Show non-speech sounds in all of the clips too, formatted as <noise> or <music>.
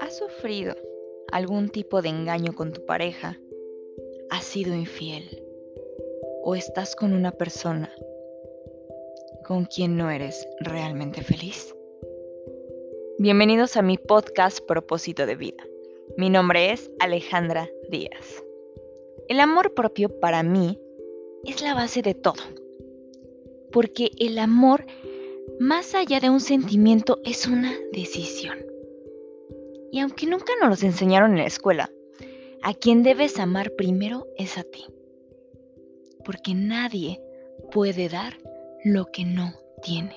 ¿Has sufrido algún tipo de engaño con tu pareja? ¿Has sido infiel? ¿O estás con una persona con quien no eres realmente feliz? Bienvenidos a mi podcast Propósito de Vida. Mi nombre es Alejandra Díaz. El amor propio para mí es la base de todo. Porque el amor, más allá de un sentimiento, es una decisión. Y aunque nunca nos los enseñaron en la escuela, a quien debes amar primero es a ti. Porque nadie puede dar lo que no tiene.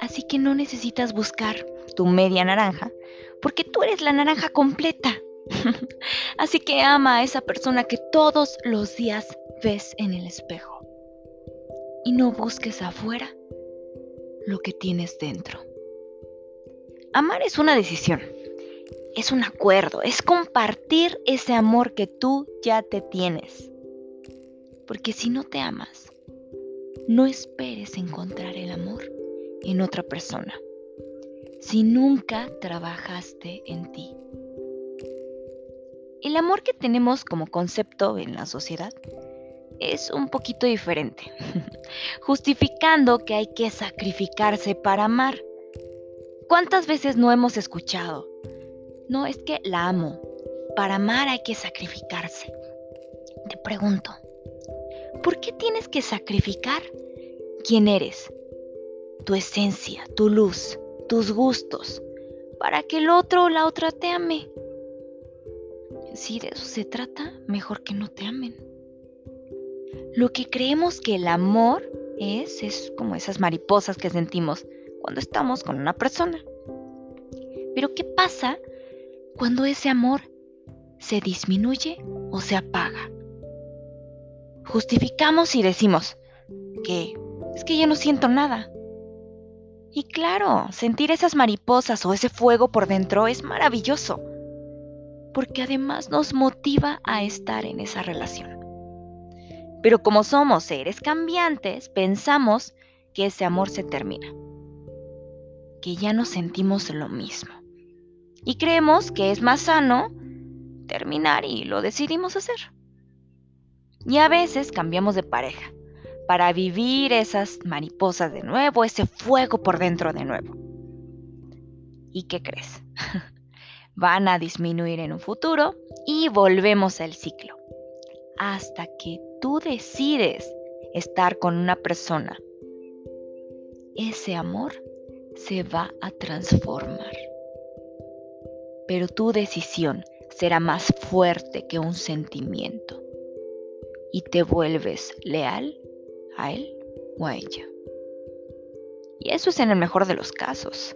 Así que no necesitas buscar tu media naranja, porque tú eres la naranja completa. <laughs> Así que ama a esa persona que todos los días ves en el espejo. Y no busques afuera lo que tienes dentro. Amar es una decisión, es un acuerdo, es compartir ese amor que tú ya te tienes. Porque si no te amas, no esperes encontrar el amor en otra persona si nunca trabajaste en ti. El amor que tenemos como concepto en la sociedad es un poquito diferente, <laughs> justificando que hay que sacrificarse para amar. ¿Cuántas veces no hemos escuchado? No, es que la amo. Para amar hay que sacrificarse. Te pregunto, ¿por qué tienes que sacrificar quién eres? Tu esencia, tu luz, tus gustos, para que el otro o la otra te ame. Si de eso se trata, mejor que no te amen. Lo que creemos que el amor es, es como esas mariposas que sentimos cuando estamos con una persona. Pero ¿qué pasa cuando ese amor se disminuye o se apaga? Justificamos y decimos que es que ya no siento nada. Y claro, sentir esas mariposas o ese fuego por dentro es maravilloso, porque además nos motiva a estar en esa relación. Pero como somos seres cambiantes, pensamos que ese amor se termina, que ya no sentimos lo mismo. Y creemos que es más sano terminar y lo decidimos hacer. Y a veces cambiamos de pareja para vivir esas mariposas de nuevo, ese fuego por dentro de nuevo. ¿Y qué crees? <laughs> Van a disminuir en un futuro y volvemos al ciclo. Hasta que tú decides estar con una persona, ese amor se va a transformar. Pero tu decisión será más fuerte que un sentimiento y te vuelves leal a él o a ella. Y eso es en el mejor de los casos.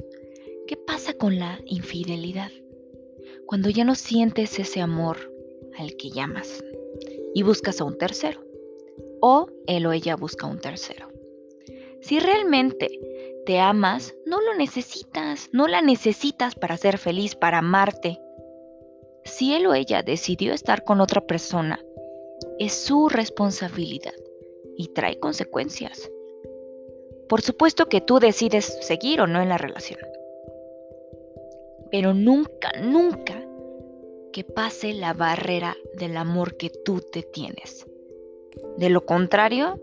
¿Qué pasa con la infidelidad? Cuando ya no sientes ese amor al que llamas y buscas a un tercero. O él o ella busca a un tercero. Si realmente te amas, no lo necesitas, no la necesitas para ser feliz, para amarte. Si él o ella decidió estar con otra persona, es su responsabilidad y trae consecuencias. Por supuesto que tú decides seguir o no en la relación. Pero nunca, nunca que pase la barrera del amor que tú te tienes. De lo contrario,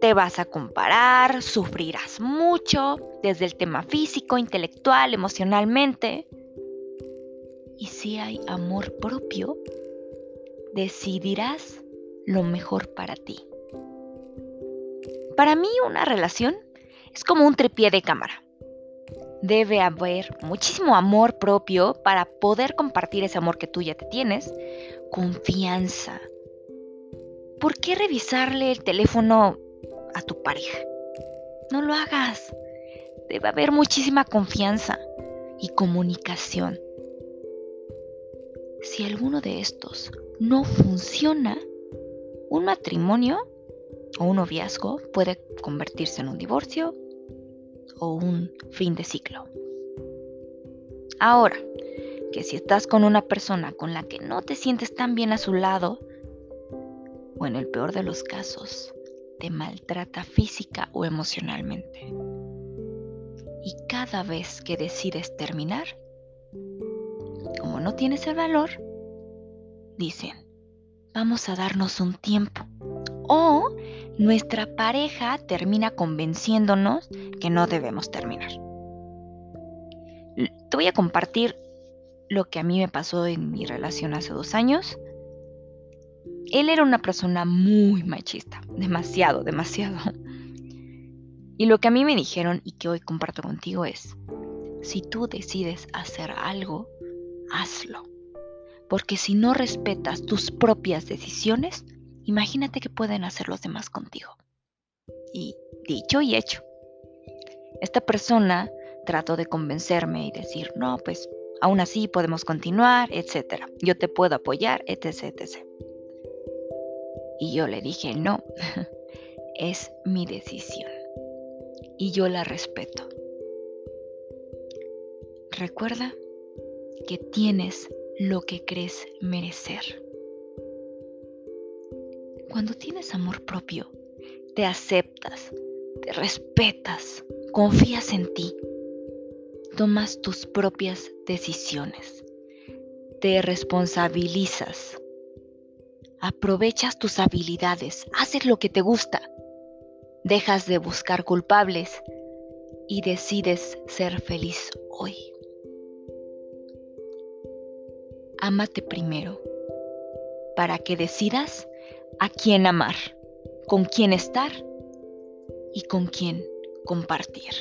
te vas a comparar, sufrirás mucho, desde el tema físico, intelectual, emocionalmente. Y si hay amor propio, decidirás lo mejor para ti. Para mí una relación es como un tripié de cámara. Debe haber muchísimo amor propio para poder compartir ese amor que tú ya te tienes. Confianza. ¿Por qué revisarle el teléfono a tu pareja? No lo hagas. Debe haber muchísima confianza y comunicación. Si alguno de estos no funciona, un matrimonio o un noviazgo puede convertirse en un divorcio o un fin de ciclo. Ahora, que si estás con una persona con la que no te sientes tan bien a su lado, o en el peor de los casos, te maltrata física o emocionalmente. Y cada vez que decides terminar, como no tienes el valor, dicen, vamos a darnos un tiempo. O nuestra pareja termina convenciéndonos que no debemos terminar. Te voy a compartir lo que a mí me pasó en mi relación hace dos años. Él era una persona muy machista, demasiado, demasiado. Y lo que a mí me dijeron y que hoy comparto contigo es, si tú decides hacer algo, hazlo. Porque si no respetas tus propias decisiones, imagínate que pueden hacer los demás contigo. Y dicho y hecho. Esta persona trató de convencerme y decir, no, pues aún así podemos continuar, etc. Yo te puedo apoyar, etc. Y yo le dije, no, <laughs> es mi decisión. Y yo la respeto. Recuerda que tienes lo que crees merecer. Cuando tienes amor propio, te aceptas, te respetas, confías en ti tomas tus propias decisiones, te responsabilizas, aprovechas tus habilidades, haces lo que te gusta, dejas de buscar culpables y decides ser feliz hoy. Ámate primero para que decidas a quién amar, con quién estar y con quién compartir.